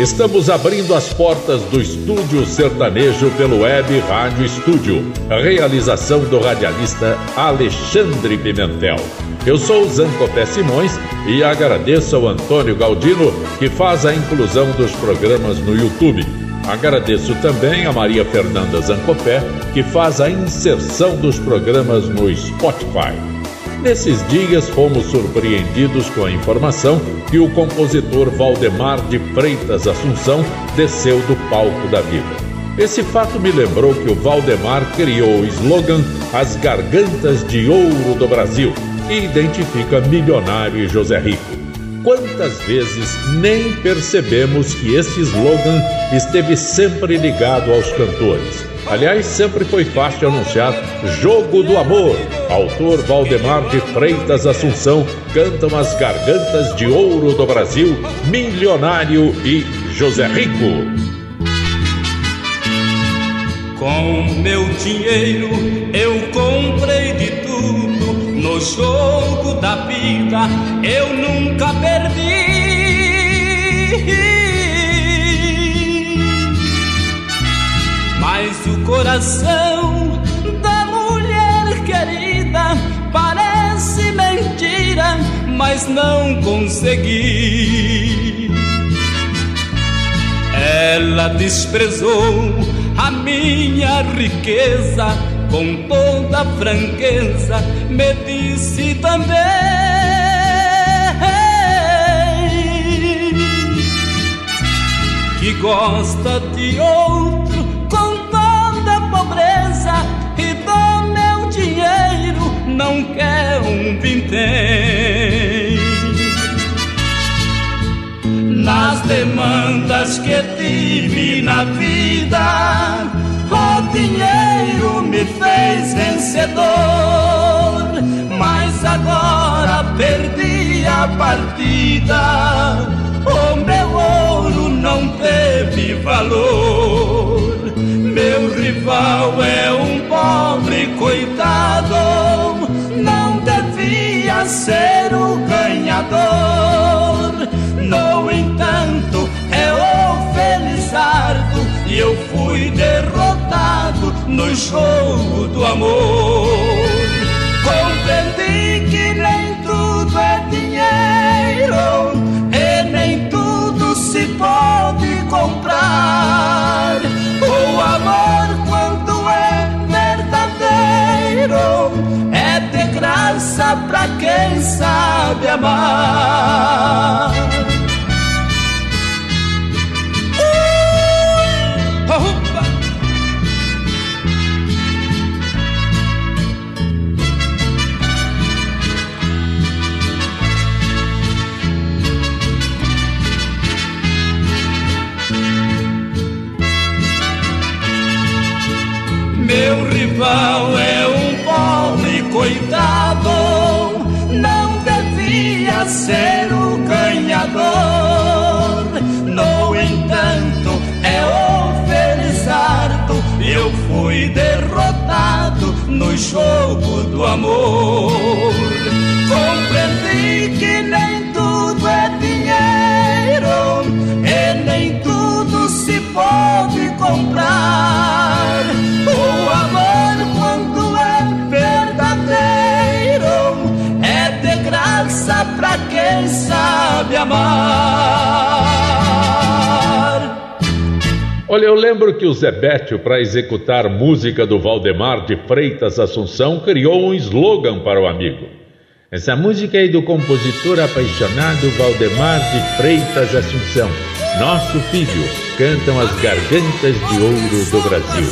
Estamos abrindo as portas do Estúdio Sertanejo pelo Web Rádio Estúdio. Realização do radialista Alexandre Pimentel. Eu sou Zancopé Simões e agradeço ao Antônio Galdino que faz a inclusão dos programas no YouTube. Agradeço também a Maria Fernanda Zancopé que faz a inserção dos programas no Spotify. Nesses dias fomos surpreendidos com a informação que o compositor Valdemar de Freitas Assunção desceu do palco da vida. Esse fato me lembrou que o Valdemar criou o slogan As Gargantas de Ouro do Brasil e identifica milionário José Rico. Quantas vezes nem percebemos que esse slogan esteve sempre ligado aos cantores? Aliás, sempre foi fácil anunciar Jogo do Amor. Autor Valdemar de Freitas Assunção cantam as gargantas de ouro do Brasil, Milionário e José Rico. Com meu dinheiro eu comprei de tudo no jogo da vida, eu nunca perdi. Coração da mulher querida parece mentira, mas não consegui. Ela desprezou a minha riqueza com toda franqueza, me disse também que gosta de outro vintém. Nas demandas que tive na vida, o dinheiro me fez vencedor. Mas agora perdi a partida, o meu ouro não teve valor. Meu rival é um pobre coitado, ser o ganhador. No entanto, é o Felizardo e eu fui derrotado no jogo do amor. Compreendi que nem tudo é dinheiro e nem tudo se pode comprar o amor, quando é verdadeiro, de graça pra quem sabe amar. meu rival é um pobre coitado, derrotado no jogo do amor. Compreendi que nem tudo é dinheiro e nem tudo se pode comprar o amor, quando é verdadeiro, é de graça pra quem sabe amar. Olha, eu lembro que o Zebétio, para executar música do Valdemar de Freitas Assunção, criou um slogan para o amigo. Essa música é do compositor apaixonado Valdemar de Freitas Assunção. Nosso filho, cantam as gargantas de ouro do Brasil.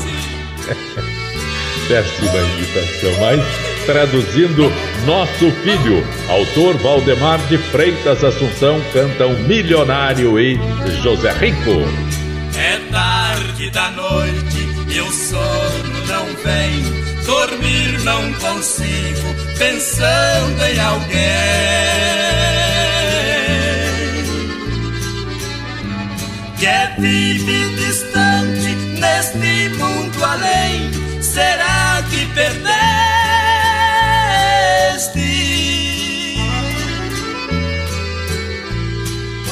Péssima imitação, mas traduzindo Nosso Filho, autor Valdemar de Freitas Assunção, cantam Milionário e José Rico. É tarde da noite e o sono não vem dormir não consigo, pensando em alguém que é vive distante neste mundo além. Será que perdeste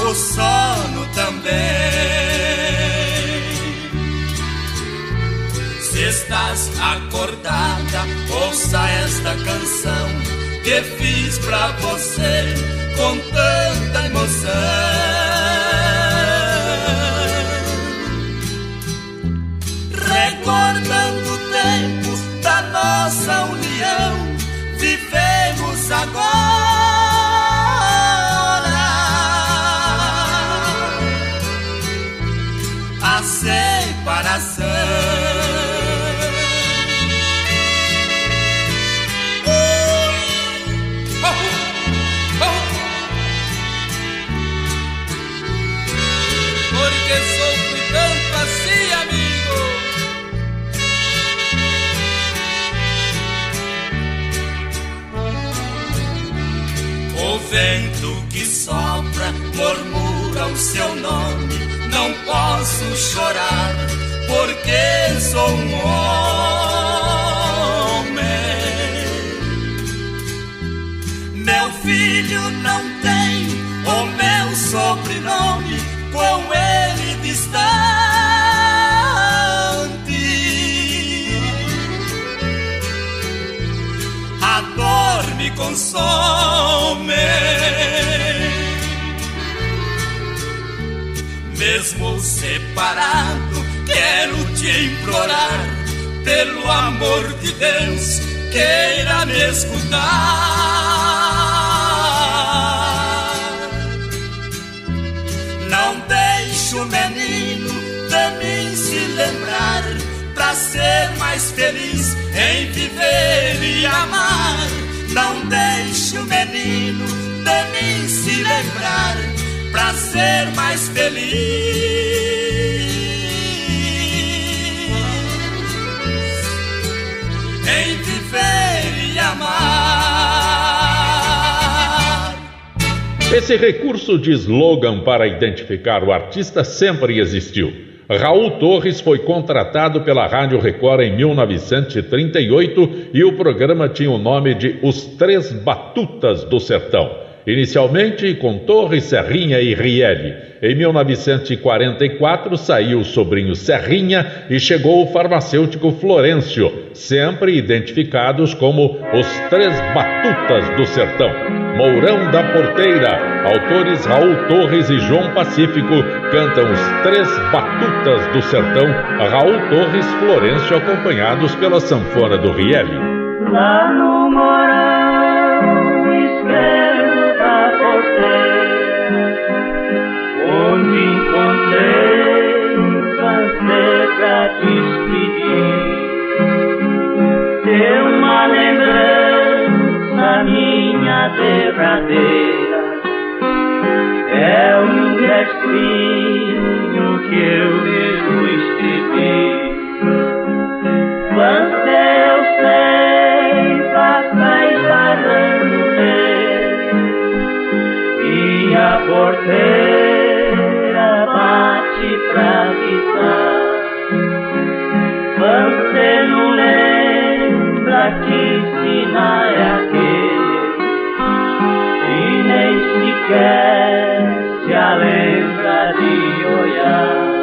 o sono também? Estás acordada, ouça esta canção que fiz pra você com tanta emoção. Recordando o tempo da nossa união, vivemos agora vento que sopra murmura o seu nome. Não posso chorar porque sou um homem. Meu filho não tem o meu sobrenome com ele distante. A dor me consome. Mesmo separado, quero te implorar, pelo amor de Deus, queira me escutar. Não deixe o menino de mim se lembrar, pra ser mais feliz em viver e amar. Não deixe o menino de mim se lembrar pra ser mais feliz em viver e amar. Esse recurso de slogan para identificar o artista sempre existiu. Raul Torres foi contratado pela Rádio Record em 1938 e o programa tinha o nome de Os Três Batutas do Sertão inicialmente com Torres, Serrinha e Rielli. Em 1944 saiu o sobrinho Serrinha e chegou o farmacêutico Florencio, sempre identificados como os Três Batutas do Sertão. Mourão da Porteira, autores Raul Torres e João Pacífico cantam os Três Batutas do Sertão, Raul Torres, Florencio acompanhados pela sanfona do Rielli. Lá no escreve derradeira é um destino que eu mesmo escrevi. Você sequer se lembra de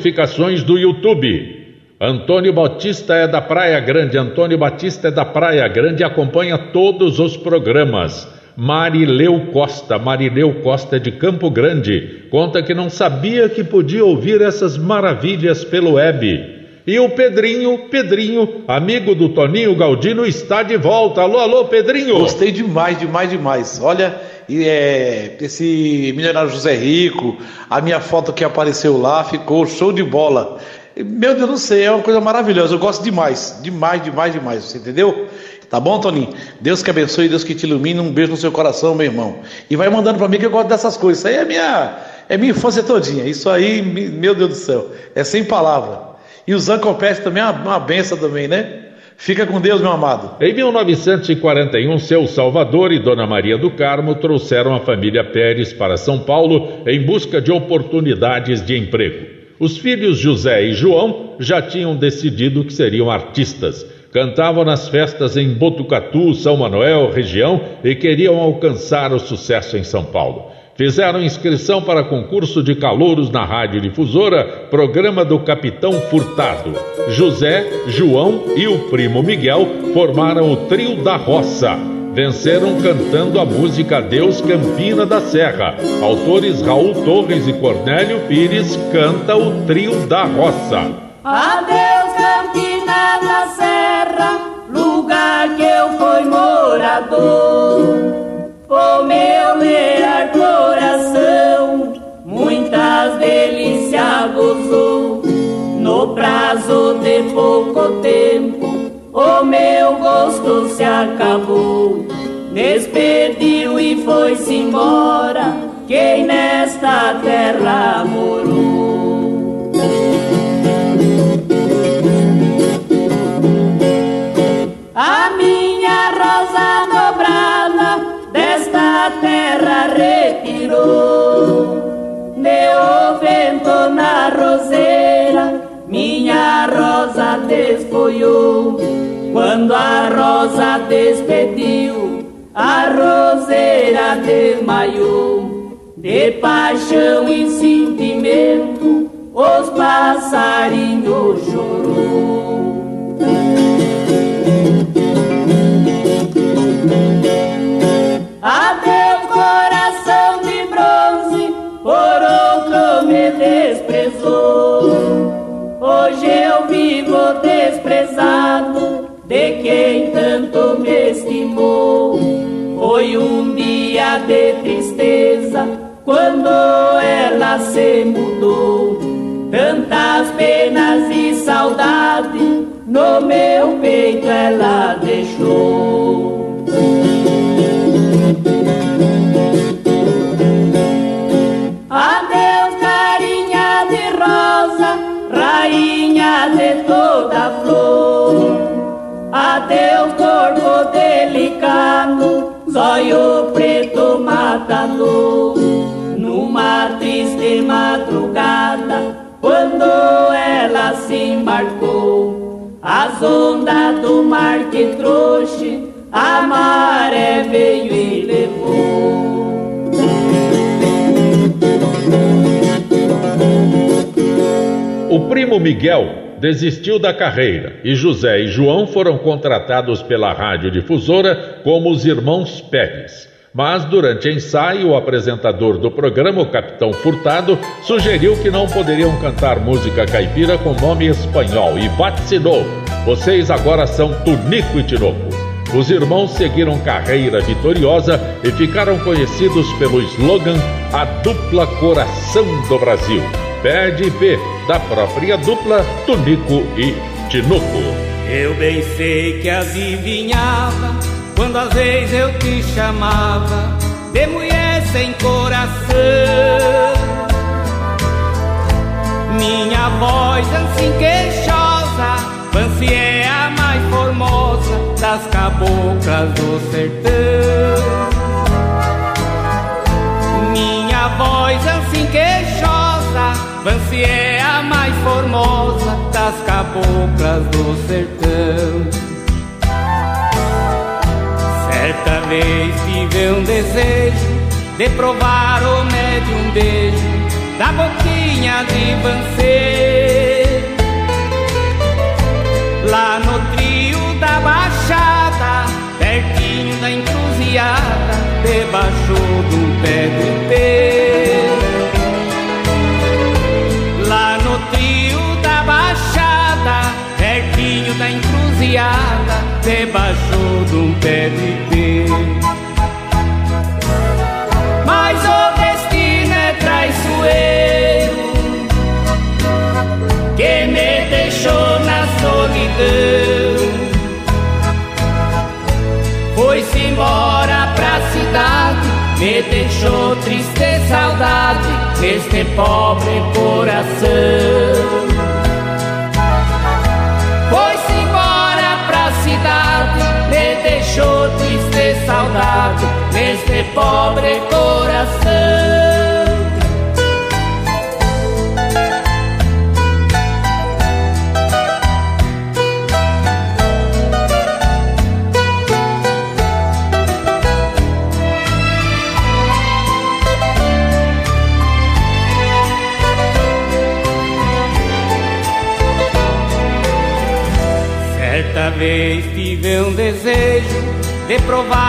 Notificações do YouTube. Antônio Batista é da Praia Grande. Antônio Batista é da Praia Grande e acompanha todos os programas. Marileu Costa, Marileu Costa é de Campo Grande, conta que não sabia que podia ouvir essas maravilhas pelo web. E o Pedrinho, Pedrinho, amigo do Toninho Galdino, está de volta. Alô, alô, Pedrinho! Gostei demais, demais, demais. Olha, e é, esse milionário José Rico, a minha foto que apareceu lá ficou show de bola. Meu Deus do céu, é uma coisa maravilhosa. Eu gosto demais, demais, demais, demais. Você entendeu? Tá bom, Toninho? Deus que abençoe, Deus que te ilumine. Um beijo no seu coração, meu irmão. E vai mandando para mim que eu gosto dessas coisas. Isso aí é minha, é minha infância todinha. Isso aí, meu Deus do céu, é sem palavra. E o Zancopeste também é uma, uma benção também, né? Fica com Deus, meu amado. Em 1941, seu Salvador e Dona Maria do Carmo trouxeram a família Pérez para São Paulo em busca de oportunidades de emprego. Os filhos José e João já tinham decidido que seriam artistas. Cantavam nas festas em Botucatu, São Manuel, região e queriam alcançar o sucesso em São Paulo. Fizeram inscrição para concurso de calouros na Rádio Difusora, programa do Capitão Furtado. José, João e o primo Miguel formaram o Trio da Roça. Venceram cantando a música Deus Campina da Serra. Autores Raul Torres e Cornélio Pires canta o Trio da Roça. Adeus Campina da Serra, lugar que eu fui morador. O meu leal coração muitas delícias gozou. No prazo de pouco tempo, o meu gosto se acabou. Despediu e foi-se embora quem nesta terra morou. A Deu vento na roseira, minha rosa desfolhou. Quando a rosa despediu, a roseira desmaiou. De paixão e sentimento, os passarinhos chorou. Adeus, coração Hoje eu vivo desprezado de quem tanto me estimou. Foi um dia de tristeza quando ela se mudou. Tantas penas e saudade no meu peito ela deixou. De toda flor. Adeus, corpo delicado, zóio preto matador. Numa triste madrugada, quando ela se embarcou, as ondas do mar que trouxe, a maré veio e levou. O primo Miguel desistiu da carreira e José e João foram contratados pela rádio difusora como os irmãos Pérez. Mas durante ensaio, o apresentador do programa, o Capitão Furtado, sugeriu que não poderiam cantar música caipira com nome espanhol e vaticinou: vocês agora são Tunico e Tinoco. Os irmãos seguiram carreira vitoriosa e ficaram conhecidos pelo slogan A Dupla Coração do Brasil. Pede e P, da própria dupla Tunico e Tinoco. Eu bem sei que adivinhava quando às vezes eu te chamava de mulher sem coração. Minha voz assim queixosa, Fancy é a mais formosa das caboclas do sertão. Minha voz assim queixosa, Fancy é a mais formosa das caboclas do sertão. Certa vez tive um desejo de provar o médium beijo da boquinha de Vancê. Lá no trio da Baixada, pertinho da encruzilhada, debaixo de um pé de ipê. Encruzilhada, debaixo de um pé de pé. Mas o destino é traiçoeiro que me deixou na solidão. Foi-se embora pra cidade, me deixou triste saudade neste pobre coração. Pobre coração. Certa vez tive um desejo de provar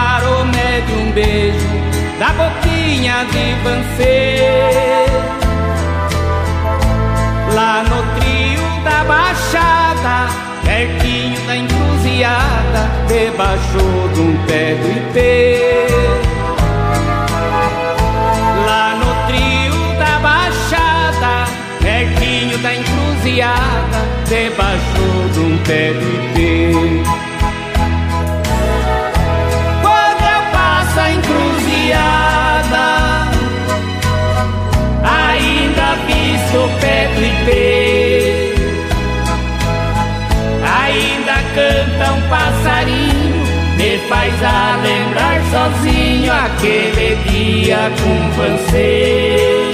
faz a lembrar sozinho aquele dia com você.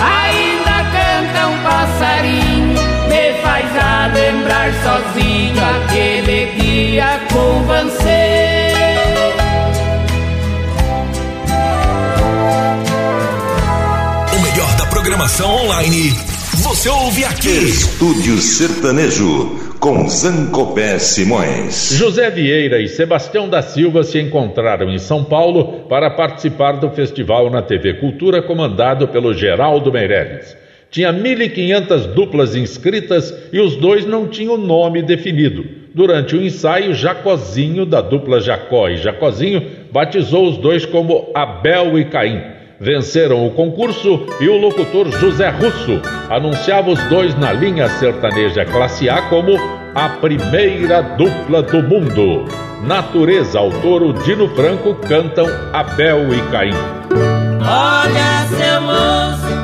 Ainda canta um passarinho, me faz a lembrar sozinho aquele dia com você. O melhor da programação online. Você ouve aqui. Estúdio Sertanejo com Zancopé Simões. José Vieira e Sebastião da Silva se encontraram em São Paulo para participar do festival na TV Cultura comandado pelo Geraldo Meirelles. Tinha 1.500 duplas inscritas e os dois não tinham nome definido. Durante o ensaio, Jacozinho, da dupla Jacó e Jacozinho, batizou os dois como Abel e Caim. Venceram o concurso e o locutor José Russo anunciava os dois na linha sertaneja classe A como a primeira dupla do mundo. Natureza, autor o Dino Franco cantam Abel e Caim. Olha, seu moço,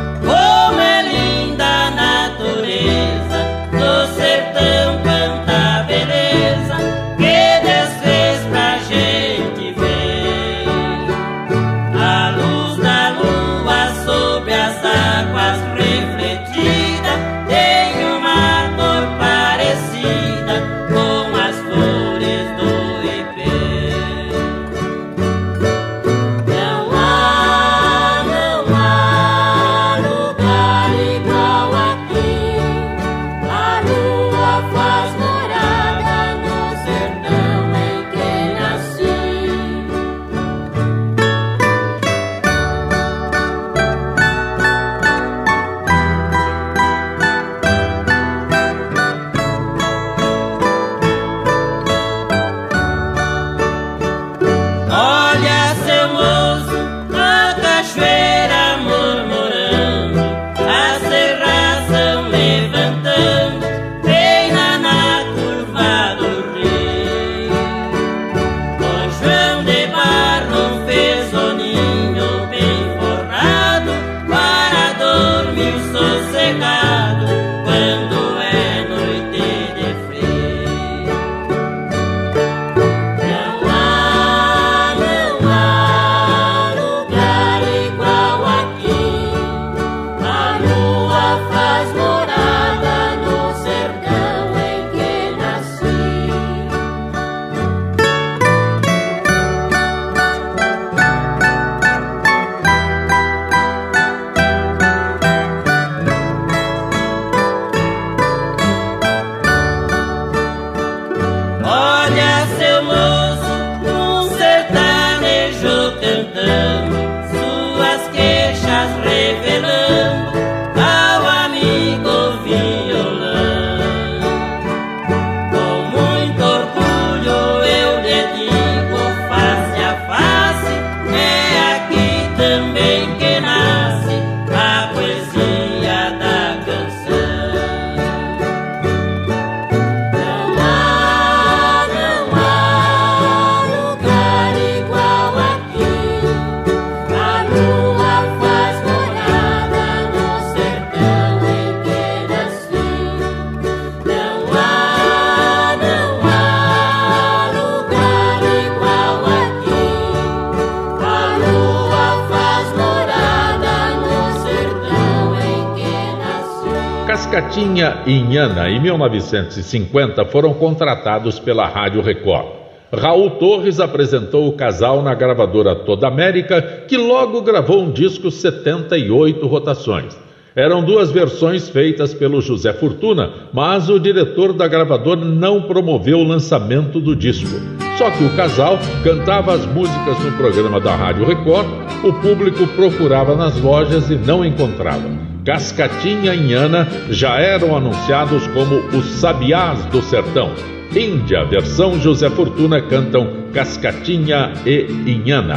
Cascatinha e Inhana, em 1950, foram contratados pela Rádio Record. Raul Torres apresentou o casal na gravadora Toda América, que logo gravou um disco 78 rotações. Eram duas versões feitas pelo José Fortuna, mas o diretor da gravadora não promoveu o lançamento do disco. Só que o casal cantava as músicas no programa da Rádio Record, o público procurava nas lojas e não encontrava. Cascatinha e Inhana já eram anunciados como os Sabiás do Sertão. Índia, versão José Fortuna, cantam Cascatinha e Inhana.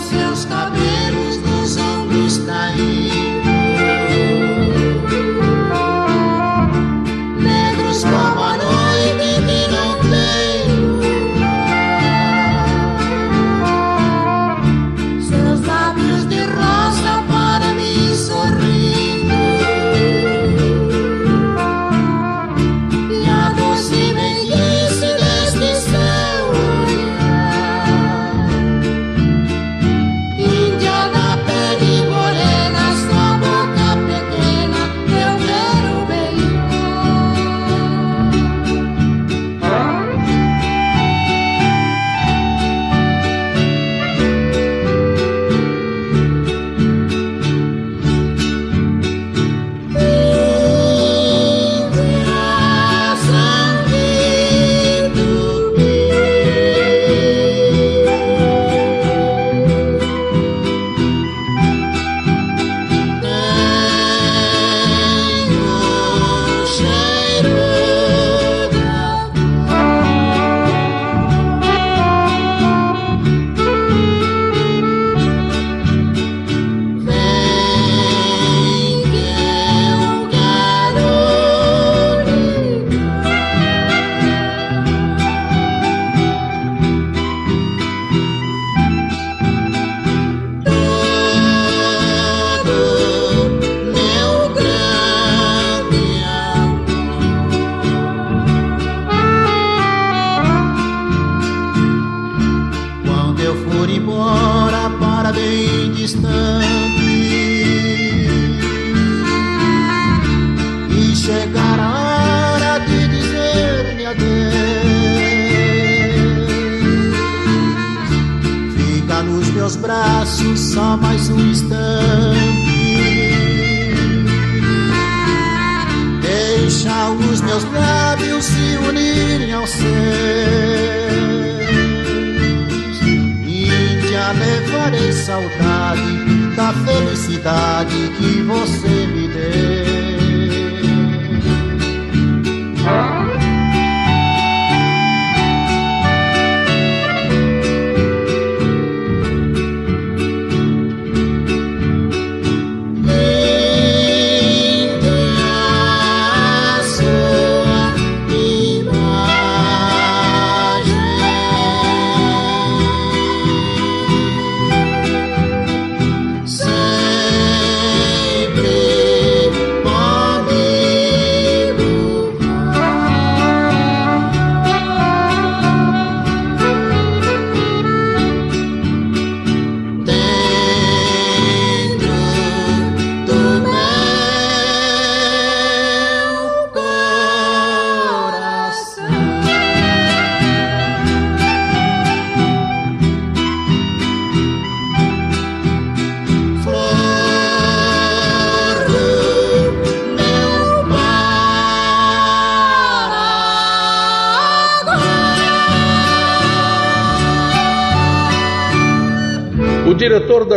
Seus cabelos nos ombros caídos.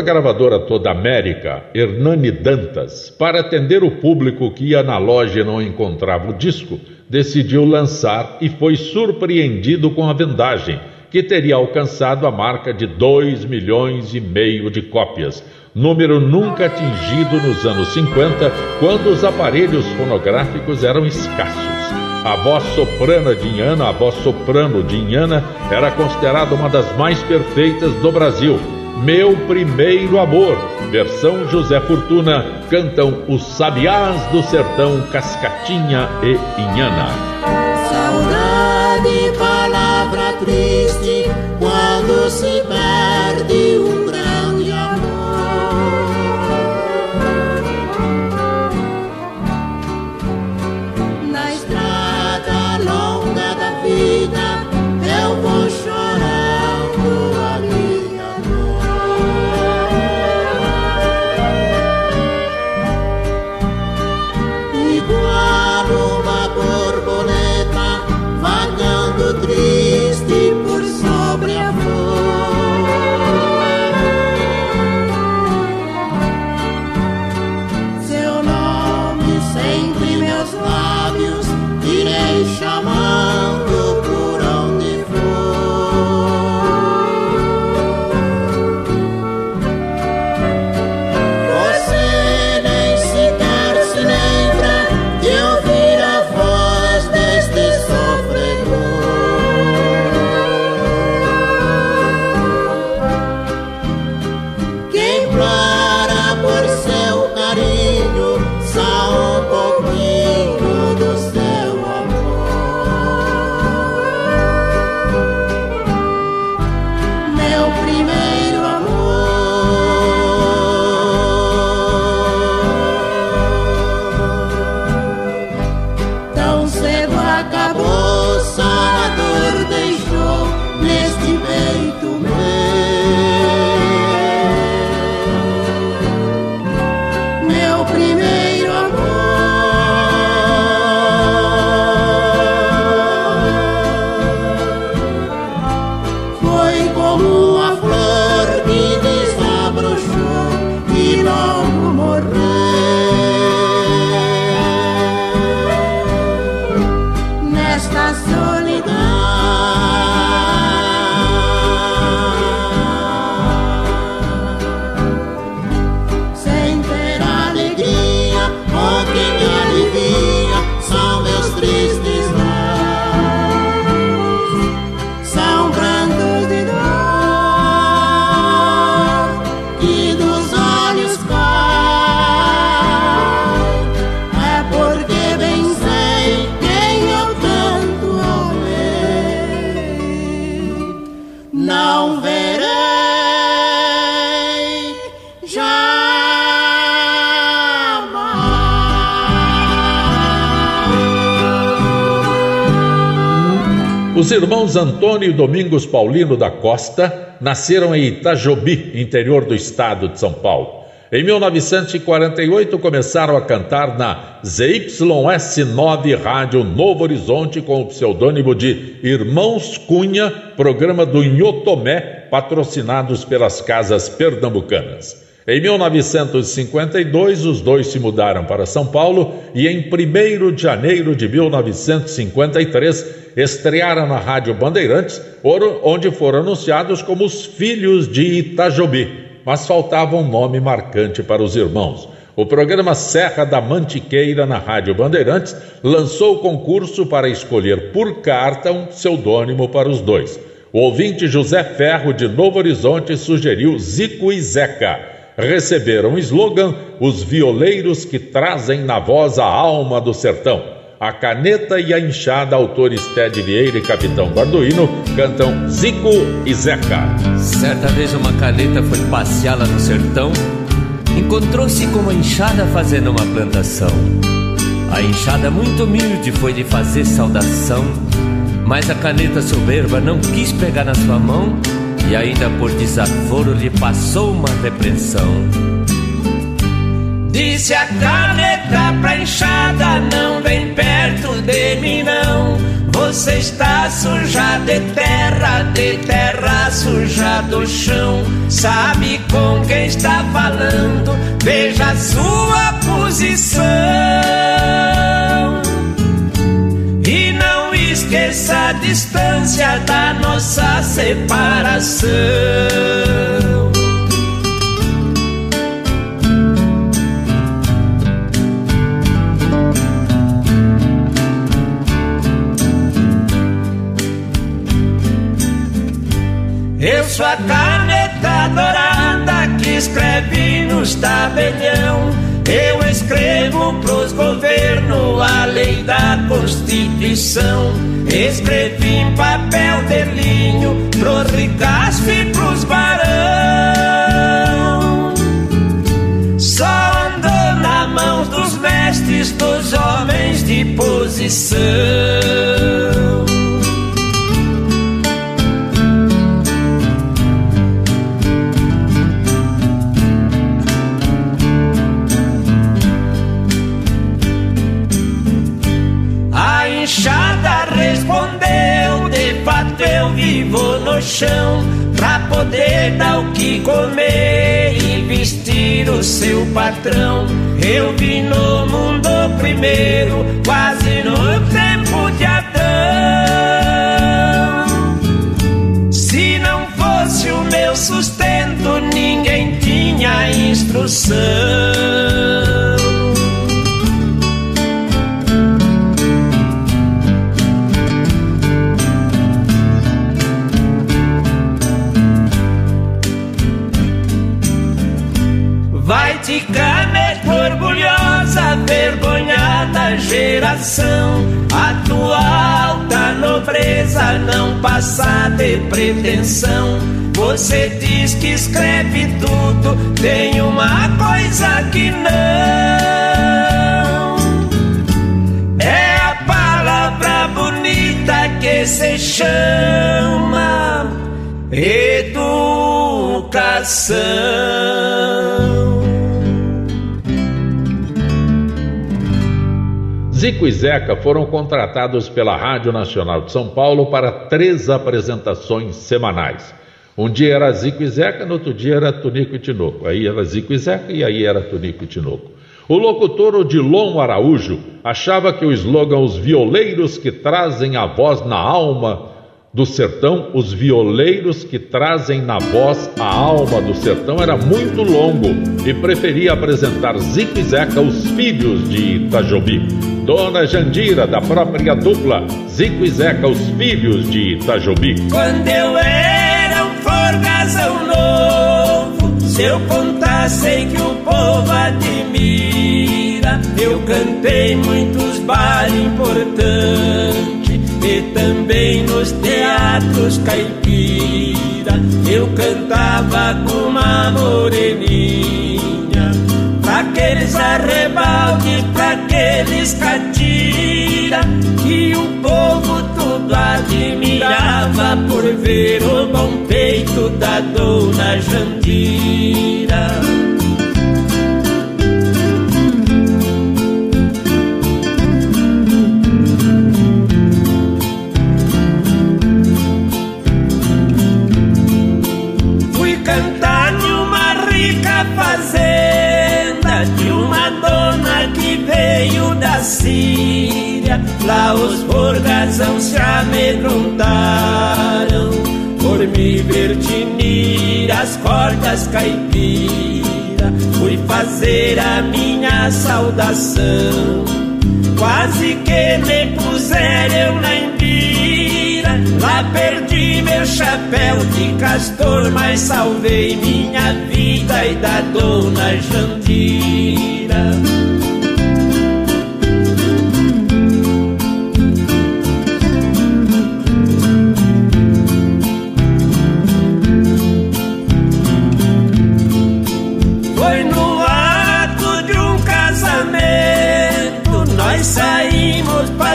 Gravadora Toda América, Hernani Dantas, para atender o público que ia na loja e não encontrava o disco, decidiu lançar e foi surpreendido com a vendagem, que teria alcançado a marca de 2 milhões e meio de cópias, número nunca atingido nos anos 50, quando os aparelhos fonográficos eram escassos. A voz soprana de Inhana, a voz soprano de Inhana, era considerada uma das mais perfeitas do Brasil meu Primeiro Amor, versão José Fortuna, cantam os Sabiás do Sertão, Cascatinha e Inhana. Saudade, palavra triste, quando se perde Os irmãos Antônio e Domingos Paulino da Costa nasceram em Itajobi, interior do estado de São Paulo. Em 1948 começaram a cantar na ZYS9 Rádio Novo Horizonte com o pseudônimo de Irmãos Cunha, programa do Inhotomé, patrocinados pelas casas pernambucanas. Em 1952, os dois se mudaram para São Paulo e em 1 de janeiro de 1953 estrearam na Rádio Bandeirantes, onde foram anunciados como os Filhos de Itajobi mas faltava um nome marcante para os irmãos. O programa Serra da Mantiqueira, na Rádio Bandeirantes, lançou o concurso para escolher por carta um pseudônimo para os dois. O ouvinte José Ferro, de Novo Horizonte, sugeriu Zico e Zeca. Receberam o slogan Os Violeiros que trazem na voz a alma do sertão. A Caneta e a Enxada, autores Ted Vieira e Capitão Barduino, cantam Zico e Zeca. Certa vez uma caneta foi passear lá no sertão, encontrou-se com uma enxada fazendo uma plantação. A enxada muito humilde foi lhe fazer saudação, mas a caneta soberba não quis pegar na sua mão e ainda por desaforo lhe passou uma repreensão. Disse a caneta pra enxada, não vem perto de mim não. Você está suja de terra, de terra suja do chão. Sabe com quem está falando, veja a sua posição. Esqueça a distância da nossa separação. Eu sou a caneta dourada que escreve no tabelião. Eu escrevo pros governos a lei da Constituição. Escrevi em papel de linho pros ricaços e pros barão. Só andou na mão dos mestres, dos homens de posição. No chão pra poder dar o que comer e vestir o seu patrão. Eu vi no mundo primeiro, quase no tempo de Adão. Se não fosse o meu sustento, ninguém tinha instrução. Geração atual da nobreza, não passa de pretensão. Você diz que escreve tudo, tem uma coisa que não. É a palavra bonita que se chama educação. Zico e Zeca foram contratados pela Rádio Nacional de São Paulo para três apresentações semanais. Um dia era Zico e Zeca, no outro dia era Tunico e Tinoco. Aí era Zico e Zeca e aí era Tunico e Tinoco. O locutor Odilon Araújo achava que o slogan Os Violeiros que trazem a voz na alma do sertão, os violeiros que trazem na voz a alma do sertão era muito longo e preferia apresentar Zico e Zeca, os filhos de Itajobi. Dona Jandira, da própria dupla, Zico e Zeca, os filhos de Itajobi. Quando eu era um forgazão novo, se eu contasse que o povo admira, eu cantei muitos bares importantes e também nos teatros caipira eu cantava com uma moreninha pra aqueles arrebaldes, pra aqueles catira e o povo tudo admira esperava por ver o bom peito da dona Jandira. Síria. Lá os borgazão se amedrontaram por me ver tinir as cordas caipira. Fui fazer a minha saudação. Quase que me puseram na embira. Lá perdi meu chapéu de castor, mas salvei minha vida e da dona Jandira.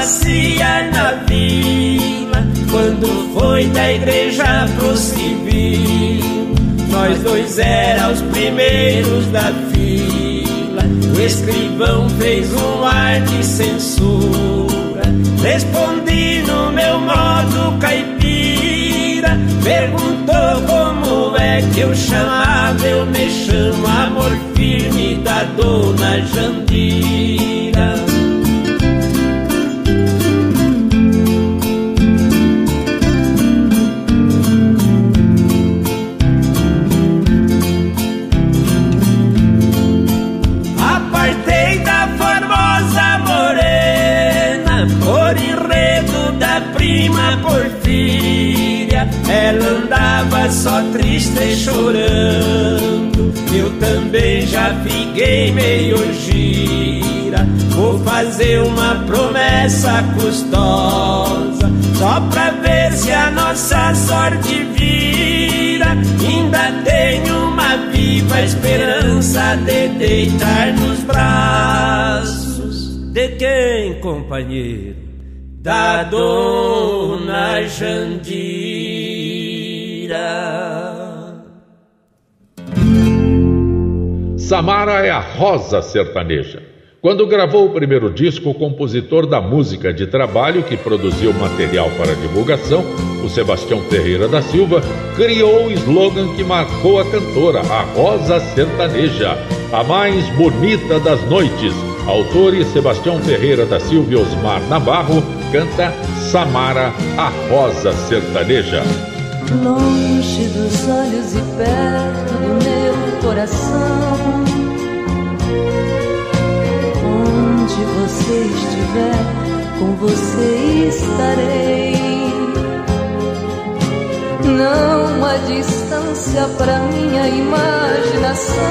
Passear na vila. Quando foi da igreja pro civil, nós dois era os primeiros da fila. O escrivão fez um ar de censura, respondi no meu modo caipira, perguntou como é que eu chamava, eu me chamo amor firme da dona Jandira. Ela andava só triste e chorando. Eu também já fiquei meio gira. Vou fazer uma promessa custosa Só pra ver se a nossa sorte vira. Ainda tenho uma viva esperança de deitar nos braços De quem, companheiro? da dona Jandira. Samara é a rosa sertaneja. Quando gravou o primeiro disco, o compositor da música de trabalho que produziu material para divulgação, o Sebastião Ferreira da Silva, criou o slogan que marcou a cantora, a Rosa Sertaneja, a mais bonita das noites. Autores Sebastião Ferreira da Silva e Osmar Navarro canta Samara, a Rosa Sertaneja. Longe dos olhos e perto do meu coração. Onde você estiver, com você estarei. Não há distância para minha imaginação.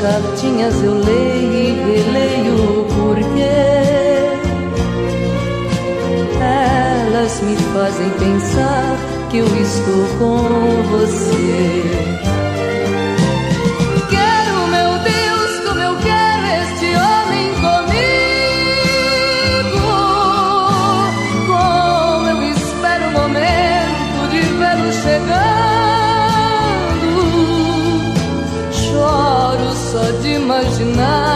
Cartinhas eu leio e releio porque elas me fazem pensar que eu estou com você. Só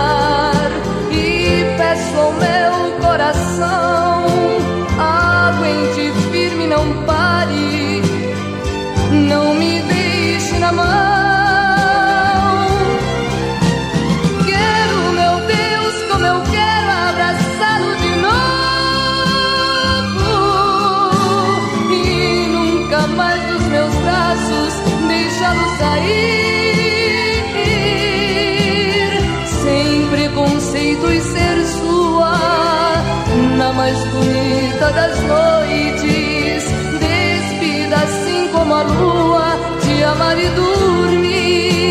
preconceitos ser sua na mais bonita das noites. Despida assim como a lua, te amar e dormir.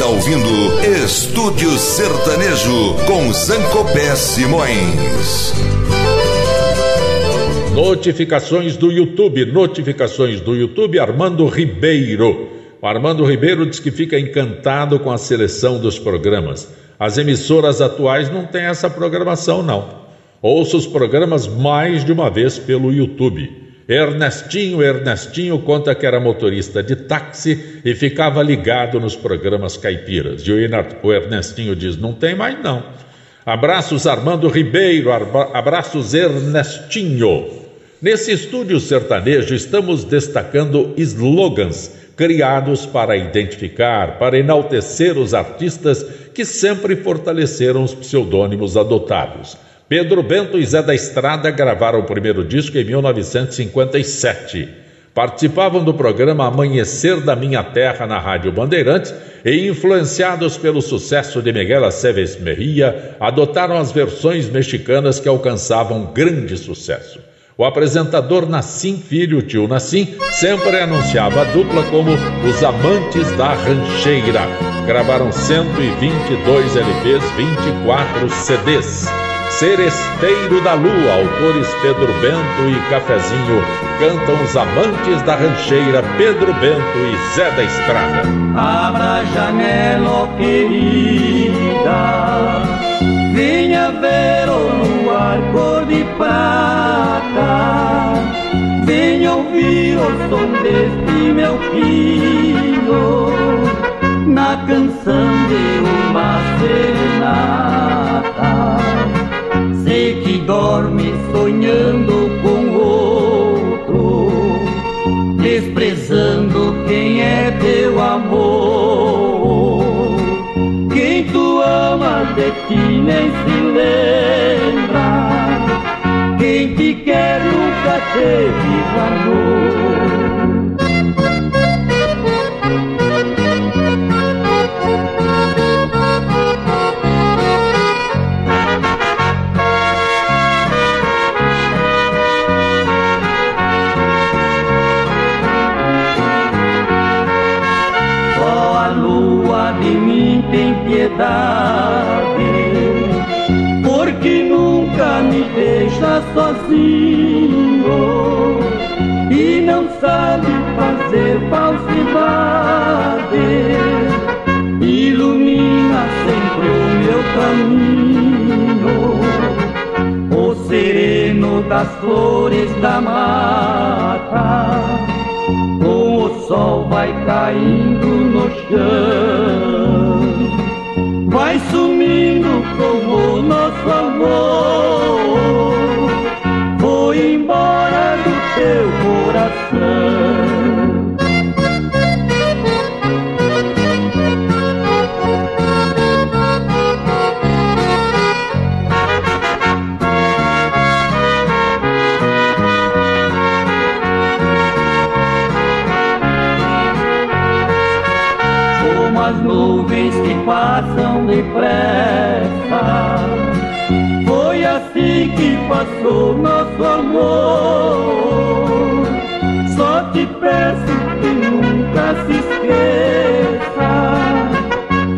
Está ouvindo Estúdio Sertanejo com Zancopé Simões. Notificações do YouTube, notificações do YouTube, Armando Ribeiro. O Armando Ribeiro diz que fica encantado com a seleção dos programas. As emissoras atuais não têm essa programação, não. Ouça os programas mais de uma vez pelo YouTube. Ernestinho, Ernestinho conta que era motorista de táxi e ficava ligado nos programas caipiras. E o Ernestinho diz: não tem mais não. Abraços Armando Ribeiro, abraços Ernestinho. Nesse estúdio sertanejo estamos destacando slogans criados para identificar, para enaltecer os artistas que sempre fortaleceram os pseudônimos adotados. Pedro Bento e Zé da Estrada gravaram o primeiro disco em 1957. Participavam do programa Amanhecer da Minha Terra na Rádio Bandeirantes e, influenciados pelo sucesso de Miguel Aceves Merria, adotaram as versões mexicanas que alcançavam grande sucesso. O apresentador Nassim Filho, tio Nassim, sempre anunciava a dupla como os amantes da rancheira. Gravaram 122 LPs, 24 CDs. Seresteiro da Lua, autores Pedro Bento e Cafezinho, cantam os amantes da rancheira Pedro Bento e Zé da Estrada. Abra a janela, querida, venha ver o luar cor de prata, venha ouvir o som deste meu filho, na canção de uma serenata que dorme sonhando com outro, desprezando quem é teu amor. Quem tu ama de ti nem se lembra, quem te quer nunca teve valor. Piedade, porque nunca me deixa sozinho e não sabe fazer falsidade. Ilumina sempre o meu caminho, o sereno das flores da mata. Com o sol vai caindo no chão passou nosso amor. Só te peço que nunca se esqueça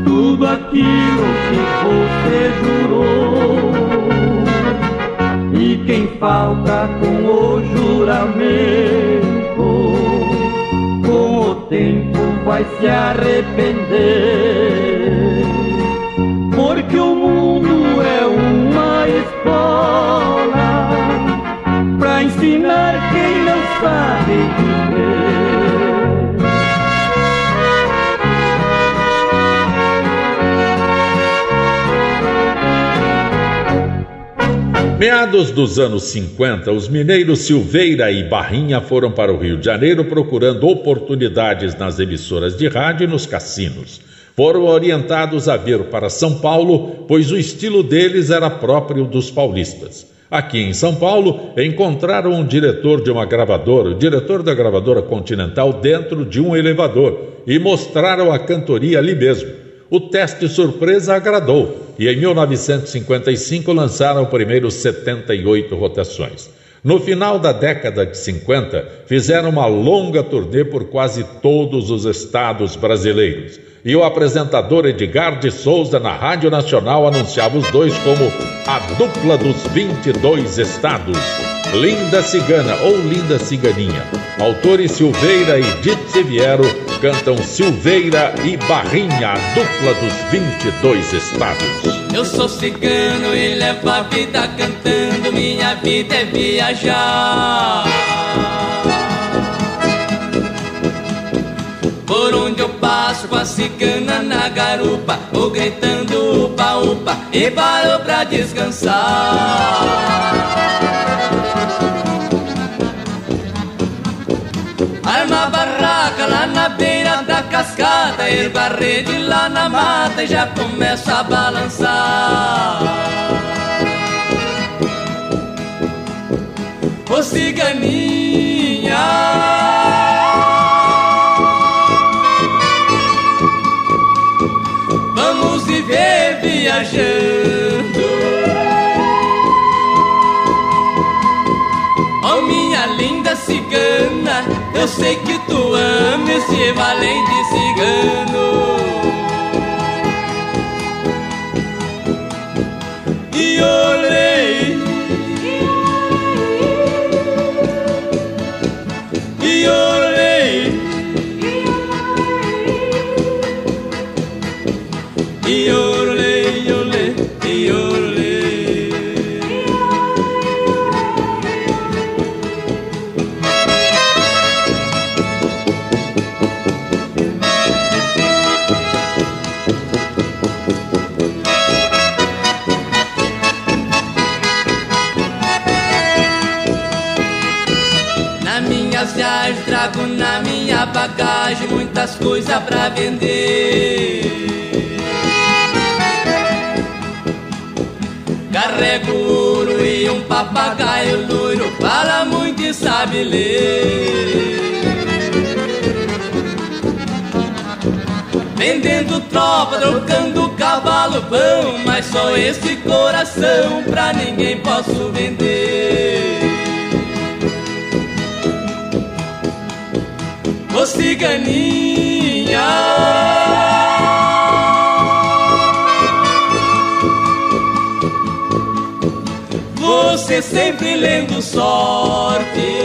tudo aquilo que você jurou. E quem falta com o juramento, com o tempo vai se arrepender. Quem não sabe viver. Meados dos anos 50, os mineiros Silveira e Barrinha foram para o Rio de Janeiro procurando oportunidades nas emissoras de rádio e nos cassinos. Foram orientados a vir para São Paulo, pois o estilo deles era próprio dos paulistas. Aqui em São Paulo, encontraram um diretor de uma gravadora, o diretor da gravadora Continental, dentro de um elevador e mostraram a cantoria ali mesmo. O teste surpresa agradou e em 1955 lançaram primeiros 78 rotações. No final da década de 50, fizeram uma longa turnê por quase todos os estados brasileiros. E o apresentador Edgar de Souza, na Rádio Nacional, anunciava os dois como a dupla dos 22 estados. Linda Cigana ou Linda Ciganinha. Autores Silveira e Dite Seviero cantam Silveira e Barrinha, a dupla dos 22 estados. Eu sou cigano e levo a vida cantando, minha vida é viajar. Por onde eu passo com a cigana na garupa, vou gritando upa upa e paro pra descansar. Arma barraca lá na beira da cascada, erva rede lá na mata e já começa a balançar. Ô ciganinha. Viajando. Oh minha linda cigana, eu sei que tu ama esse valente cigano. Minha bagagem muitas coisas pra vender. Carrego ouro e um papagaio loiro, fala muito e sabe ler. Vendendo tropa, trocando cavalo pão, mas só esse coração pra ninguém posso vender. Ciganinha. Você sempre lendo sorte.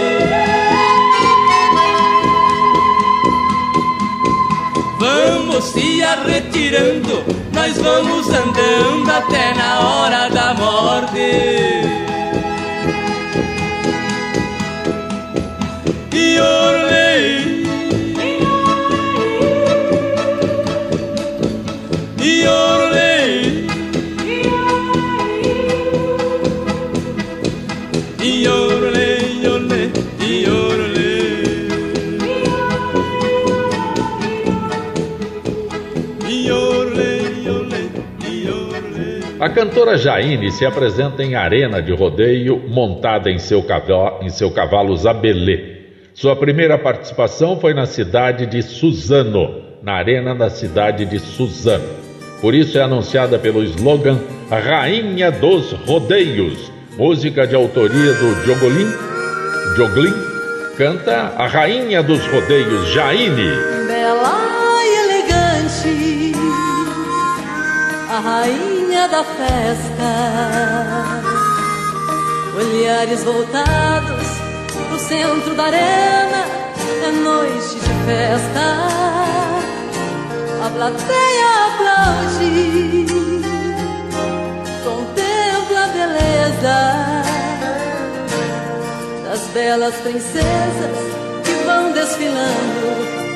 Vamos se arretirando Nós vamos andando até na hora da morte cantora Jaine se apresenta em arena de rodeio montada em seu, cavalo, em seu cavalo Zabelê. Sua primeira participação foi na cidade de Suzano, na arena da cidade de Suzano. Por isso é anunciada pelo slogan Rainha dos Rodeios, música de autoria do. Joglin canta a Rainha dos Rodeios, Jaine. Bela e elegante, a rainha da festa. Olhares voltados pro centro da arena, é noite de festa. A plateia aplaude, contempla a beleza das belas princesas que vão desfilando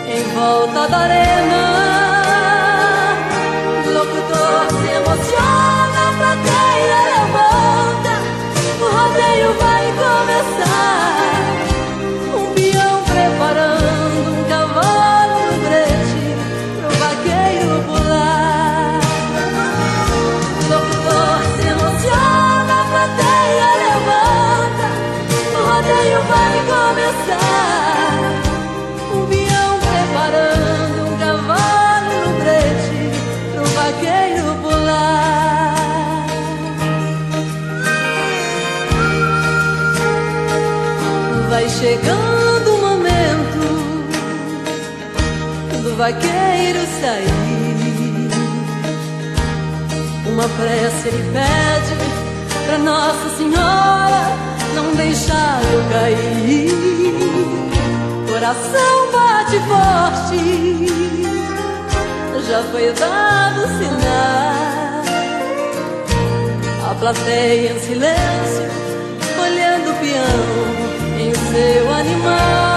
em volta da arena. Vaqueiro sair. Uma prece ele pede pra Nossa Senhora não deixar eu cair. Coração bate forte, já foi dado sinal. A plateia em silêncio, olhando o peão em seu animal.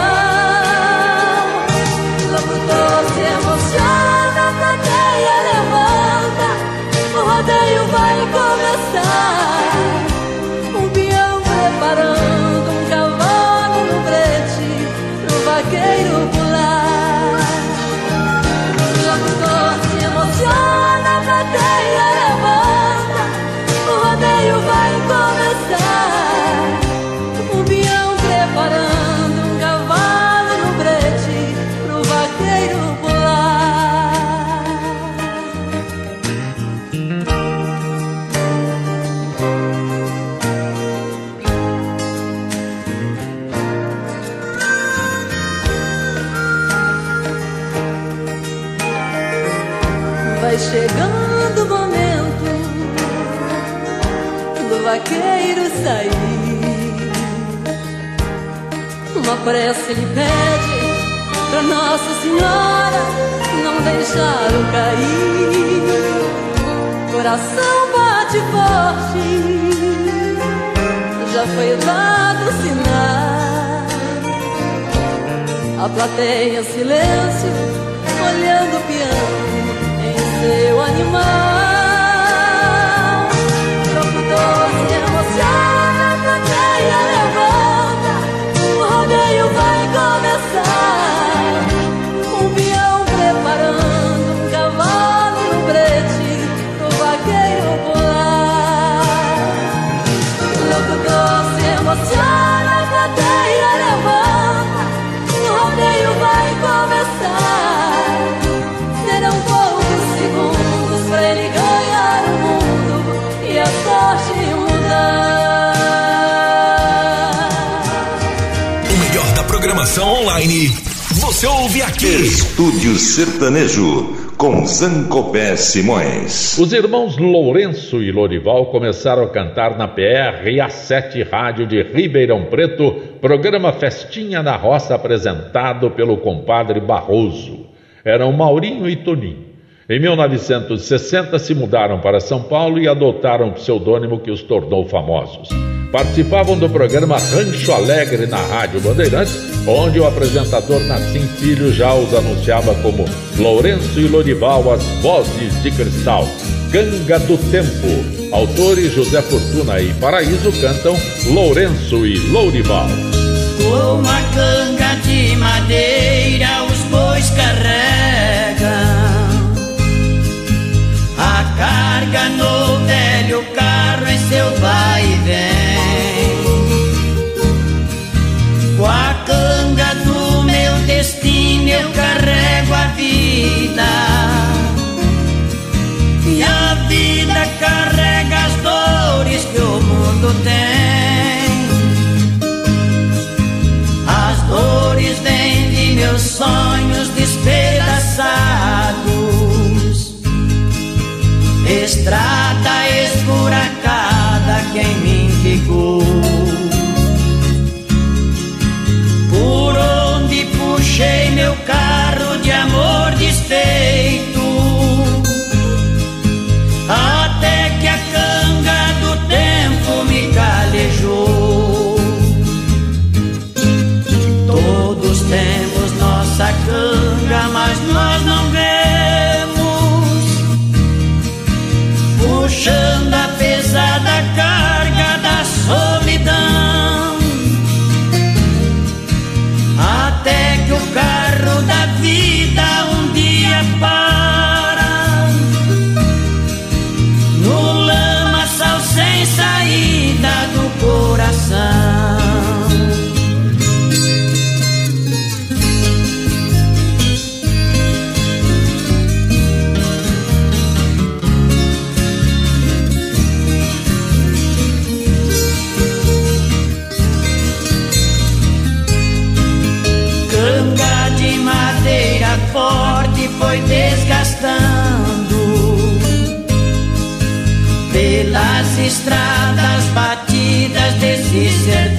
Prece ele pede pra Nossa Senhora não deixar eu cair. Coração bate forte, já foi dado sinal. A plateia silêncio, olhando o peão em seu animal. Online. Você ouve aqui. Estúdio Sertanejo com Zancopé Simões. Os irmãos Lourenço e Lorival começaram a cantar na PR e a 7 Rádio de Ribeirão Preto, programa Festinha na Roça apresentado pelo compadre Barroso. Eram Maurinho e Toninho. Em 1960 se mudaram para São Paulo e adotaram um pseudônimo que os tornou famosos. Participavam do programa Rancho Alegre na Rádio Bandeirantes, onde o apresentador Nassim Filho já os anunciava como Lourenço e Lorival, as vozes de cristal. Ganga do Tempo. Autores José Fortuna e Paraíso cantam Lourenço e Lourival. Com uma canga de madeira os bois carregam a carga no velho carro em seu vai e vem. Com a canga do meu destino eu carrego a vida. E a vida carrega as dores que o mundo tem. As dores vêm de meus sonhos despedaçados. Estrada esburacada quem me indicou. Por coração. Canga de madeira forte foi desgastando pelas estradas. desiste.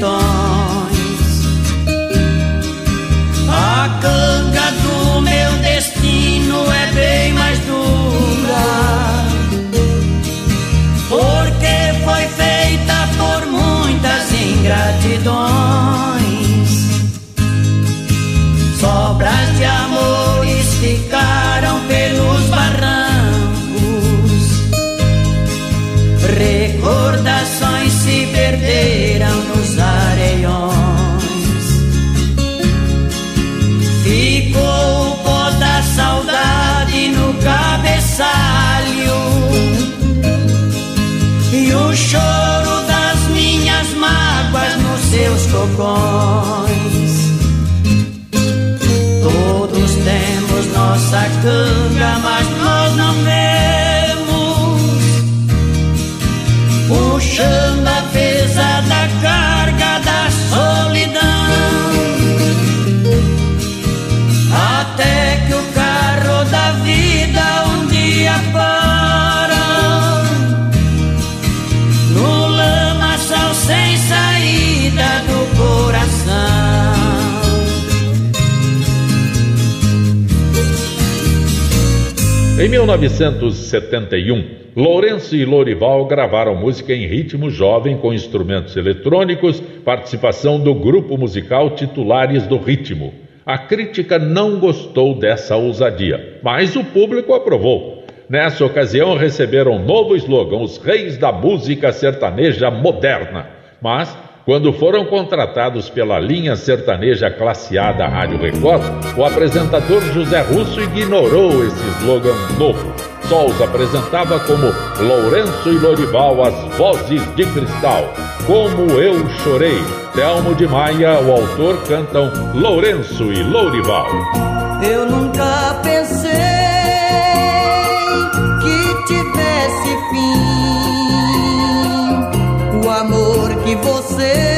光。1971, Lourenço e Lorival gravaram música em ritmo jovem com instrumentos eletrônicos, participação do grupo musical Titulares do Ritmo. A crítica não gostou dessa ousadia, mas o público aprovou. Nessa ocasião receberam um novo slogan: Os Reis da Música Sertaneja Moderna. Mas quando foram contratados pela linha sertaneja classeada Rádio Record, o apresentador José Russo ignorou esse slogan novo. Só os apresentava como Lourenço e Lorival, as vozes de cristal. Como eu chorei. Telmo de Maia, o autor, cantam Lourenço e Lorival. Eu não você.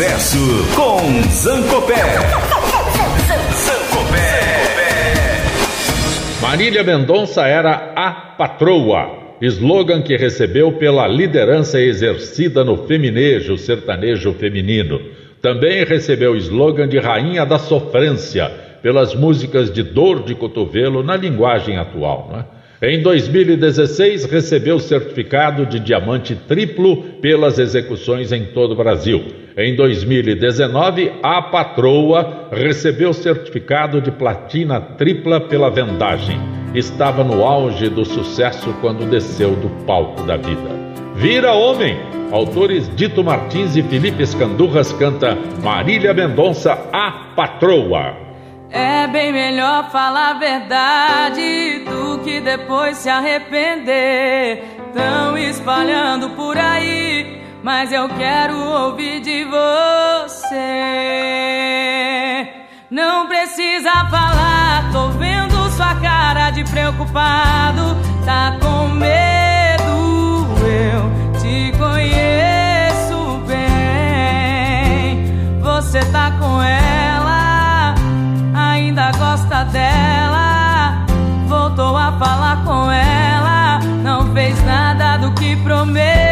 Sucesso com Zancopé. Zancopé. Marília Mendonça era a patroa, slogan que recebeu pela liderança exercida no feminejo sertanejo feminino. Também recebeu o slogan de Rainha da Sofrência, pelas músicas de dor de cotovelo na linguagem atual. Não é? Em 2016, recebeu certificado de diamante triplo pelas execuções em todo o Brasil. Em 2019, a patroa recebeu certificado de platina tripla pela vendagem. Estava no auge do sucesso quando desceu do palco da vida. Vira homem! Autores Dito Martins e Felipe Escandurras canta Marília Mendonça, a patroa. É bem melhor falar a verdade do que depois se arrepender. Tão espalhando por aí, mas eu quero ouvir de você. Não precisa falar, tô vendo sua cara de preocupado. Tá com medo, eu te conheço bem. Você tá com ela gosta dela. Voltou a falar com ela, não fez nada do que prometeu.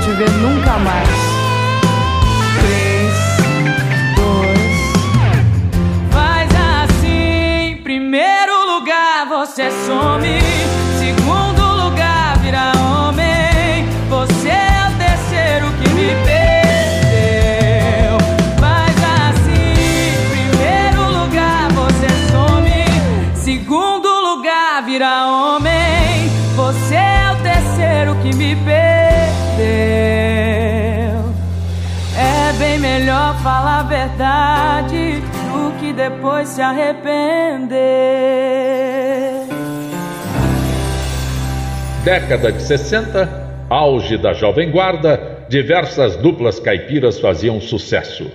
Te ver nunca mais. Se arrepender. Década de 60, auge da Jovem Guarda, diversas duplas caipiras faziam sucesso.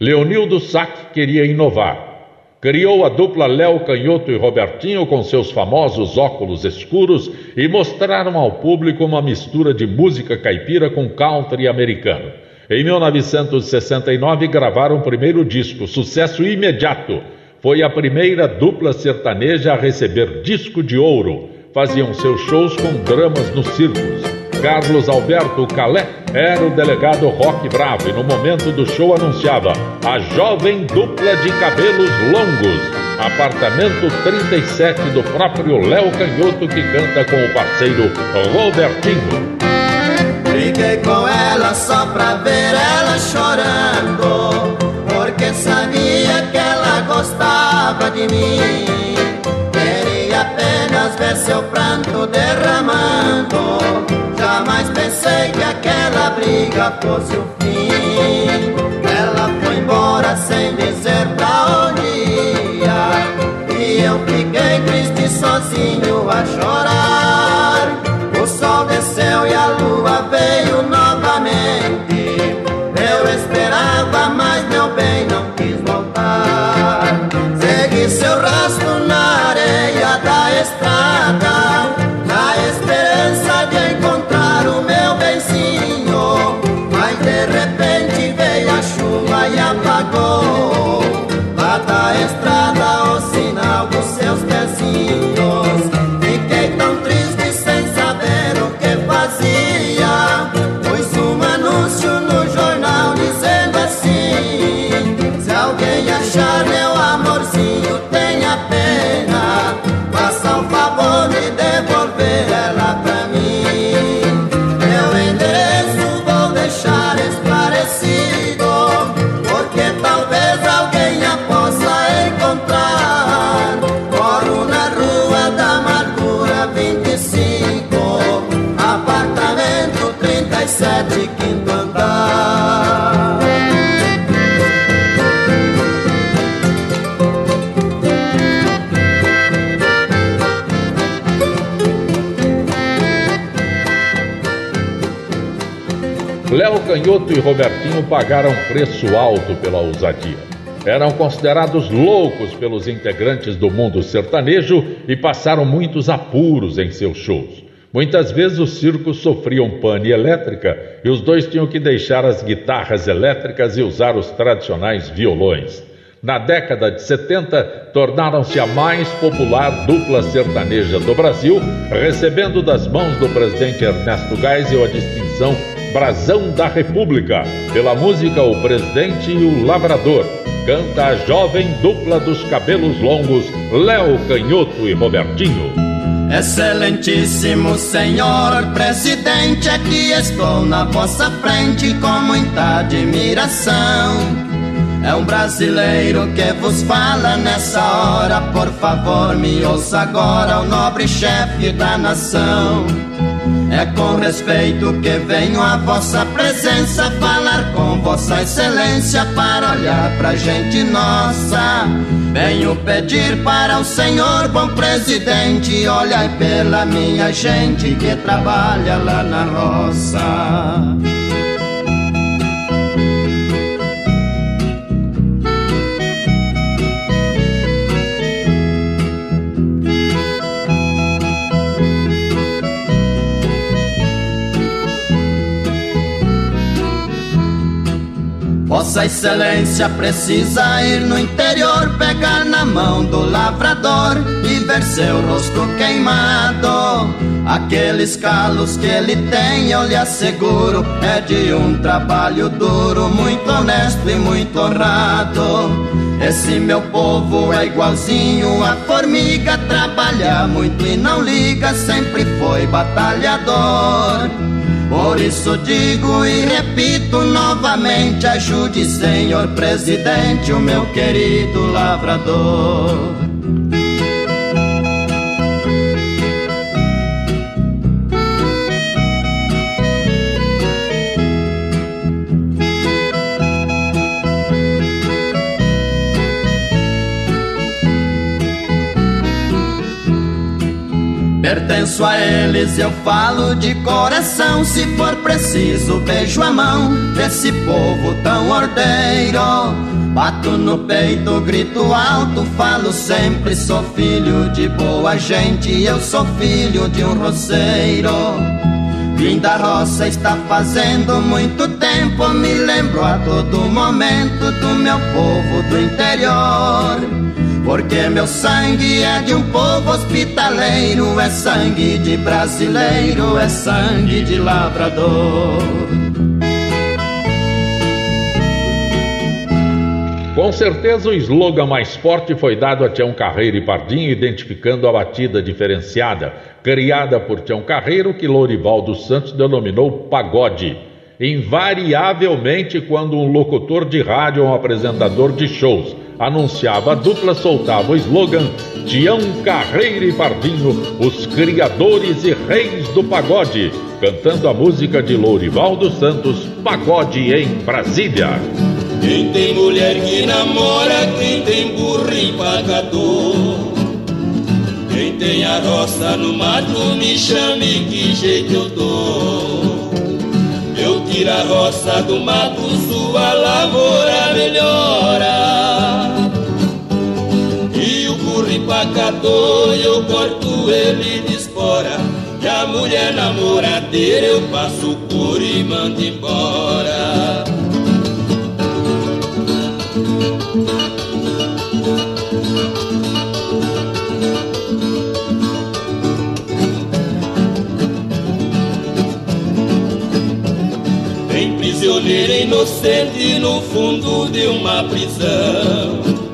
Leonildo Sack queria inovar Criou a dupla Léo Canhoto e Robertinho com seus famosos óculos escuros e mostraram ao público uma mistura de música caipira com country americano. Em 1969 gravaram o primeiro disco, sucesso imediato. Foi a primeira dupla sertaneja a receber disco de ouro. Faziam seus shows com dramas nos circos. Carlos Alberto Calé era o delegado Rock Bravo e no momento do show anunciava a jovem dupla de cabelos longos, apartamento 37 do próprio Léo Canhoto que canta com o parceiro Robertinho. Briguei com ela só pra ver ela chorando, porque ela de mim. Queria apenas ver seu pranto derramando Jamais pensei que aquela briga fosse o fim. Canhoto e Robertinho pagaram preço alto pela ousadia. Eram considerados loucos pelos integrantes do mundo sertanejo e passaram muitos apuros em seus shows. Muitas vezes os circos sofriam pane elétrica e os dois tinham que deixar as guitarras elétricas e usar os tradicionais violões. Na década de 70, tornaram-se a mais popular dupla sertaneja do Brasil, recebendo das mãos do presidente Ernesto Geisel a distinção Brasão da República, pela música O Presidente e o Lavrador. Canta a jovem dupla dos cabelos longos, Léo Canhoto e Robertinho. Excelentíssimo senhor presidente, aqui estou na vossa frente com muita admiração. É um brasileiro que vos fala nessa hora, por favor, me ouça agora, o nobre chefe da nação. É com respeito que venho à vossa presença falar com vossa excelência para olhar pra gente nossa. Venho pedir para o senhor bom presidente, olhai pela minha gente que trabalha lá na roça. Vossa Excelência precisa ir no interior, pegar na mão do lavrador e ver seu rosto queimado. Aqueles calos que ele tem, eu lhe asseguro, é de um trabalho duro, muito honesto e muito honrado. Esse meu povo é igualzinho a formiga, trabalha muito e não liga, sempre foi batalhador. Por isso digo e repito novamente: ajude, senhor presidente, o meu querido lavrador. Pertenço a eles, eu falo de coração. Se for preciso, beijo a mão desse povo tão ordeiro. Bato no peito, grito alto, falo sempre. Sou filho de boa gente, eu sou filho de um roceiro. Vim da roça está fazendo muito tempo. Me lembro a todo momento do meu povo do interior. Porque meu sangue é de um povo hospitaleiro, é sangue de brasileiro, é sangue de lavrador. Com certeza o slogan mais forte foi dado a Tião Carreiro e Pardinho, identificando a batida diferenciada, criada por Tião Carreiro, que Lourival dos Santos denominou pagode. Invariavelmente, quando um locutor de rádio ou um apresentador de shows anunciava a dupla, soltava o slogan Tião Carreira e Pardinho, os criadores e reis do pagode, cantando a música de Lourival dos Santos, Pagode em Brasília. Quem tem mulher que namora, quem tem burro pagador. Quem tem a roça no mato, me chame que jeito eu dou. Eu tiro a roça do mato, sua lavoura melhora. Empacador, eu corto ele de espora. E a mulher namoradeira, eu passo por e mando embora. Tem prisioneiro inocente no fundo de uma prisão.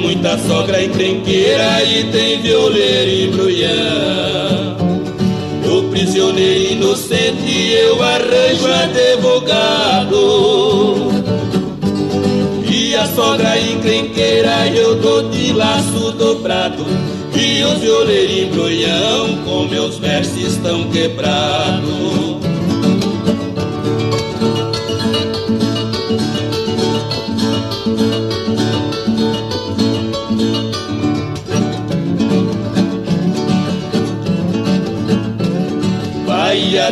Muita sogra encrenqueira e tem violeiro e brulhão. O prisioneiro inocente eu arranjo advogado. E a sogra encrenqueira eu dou de laço dobrado E os violeiros embrulham com meus versos estão quebrados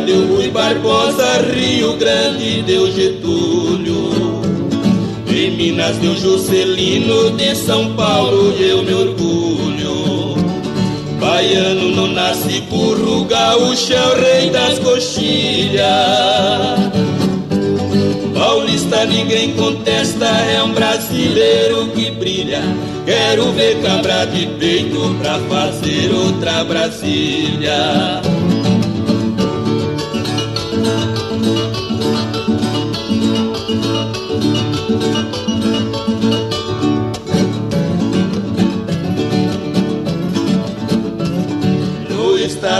Deu Rui Barbosa, Rio Grande deu Getúlio. Em Minas deu Juscelino, de São Paulo eu me orgulho. Baiano não nasce burro, gaúcho é o rei das coxilhas. Paulista ninguém contesta, é um brasileiro que brilha. Quero ver cabra de peito pra fazer outra Brasília.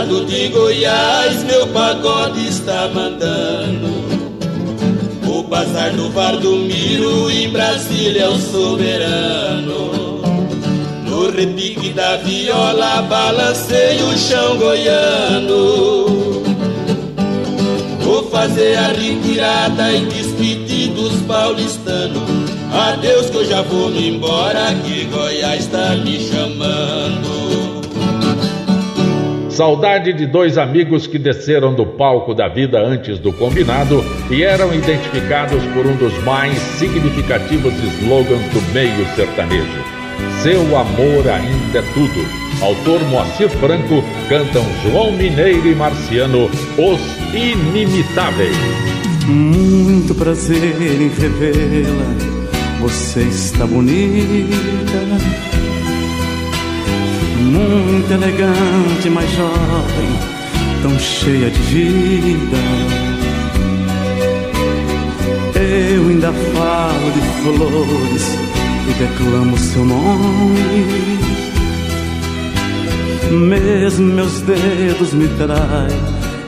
Estado de Goiás, meu pagode está mandando. O bazar do Vardomiro em Brasília é o soberano. No repique da viola, balancei o chão goiano. Vou fazer a retirada e despedir dos paulistanos. Adeus que eu já vou me embora, que Goiás está me chamando. Saudade de dois amigos que desceram do palco da vida antes do combinado e eram identificados por um dos mais significativos slogans do meio sertanejo. Seu amor ainda é tudo. Autor Moacir Franco cantam João Mineiro e Marciano, Os Inimitáveis. Muito prazer em revê-la. Você está bonita muito elegante, mas jovem, tão cheia de vida. Eu ainda falo de flores e declamo seu nome. Mesmo meus dedos me traem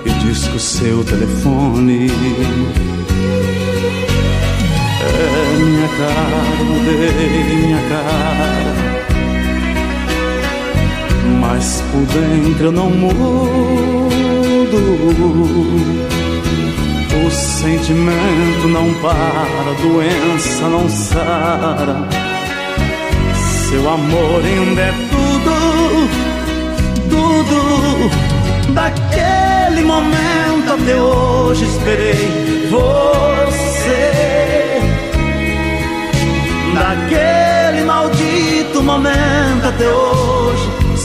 e disco seu telefone. É minha cara, mudei minha cara mas por dentro eu não mudo. O sentimento não para, a doença não sara. Seu amor ainda é tudo, tudo. Daquele momento até hoje esperei você. Daquele maldito momento até hoje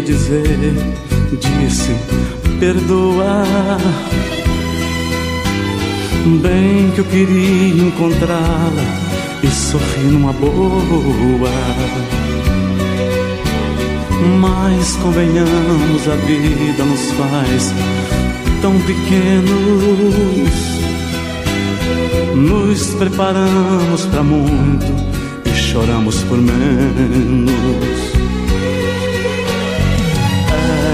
Devia dizer, disse, perdoar. Bem que eu queria encontrá-la e sorrir numa boa. Mas convenhamos, a vida nos faz tão pequenos. Nos preparamos para muito e choramos por menos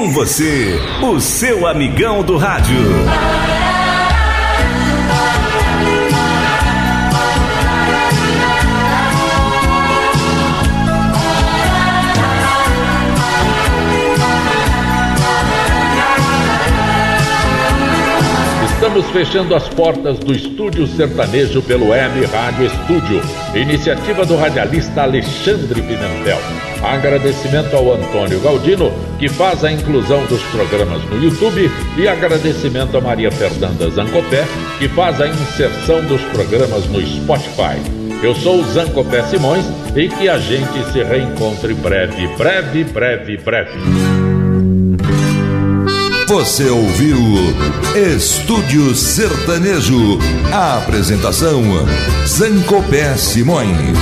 Com você, o seu amigão do rádio. Estamos fechando as portas do Estúdio Sertanejo pelo Web Rádio Estúdio, iniciativa do radialista Alexandre Pimentel. Agradecimento ao Antônio Galdino, que faz a inclusão dos programas no YouTube, e agradecimento a Maria Fernanda Zancopé, que faz a inserção dos programas no Spotify. Eu sou o Zancopé Simões e que a gente se reencontre breve, breve, breve, breve. Você ouviu Estúdio Sertanejo. A apresentação Zancopé Simões.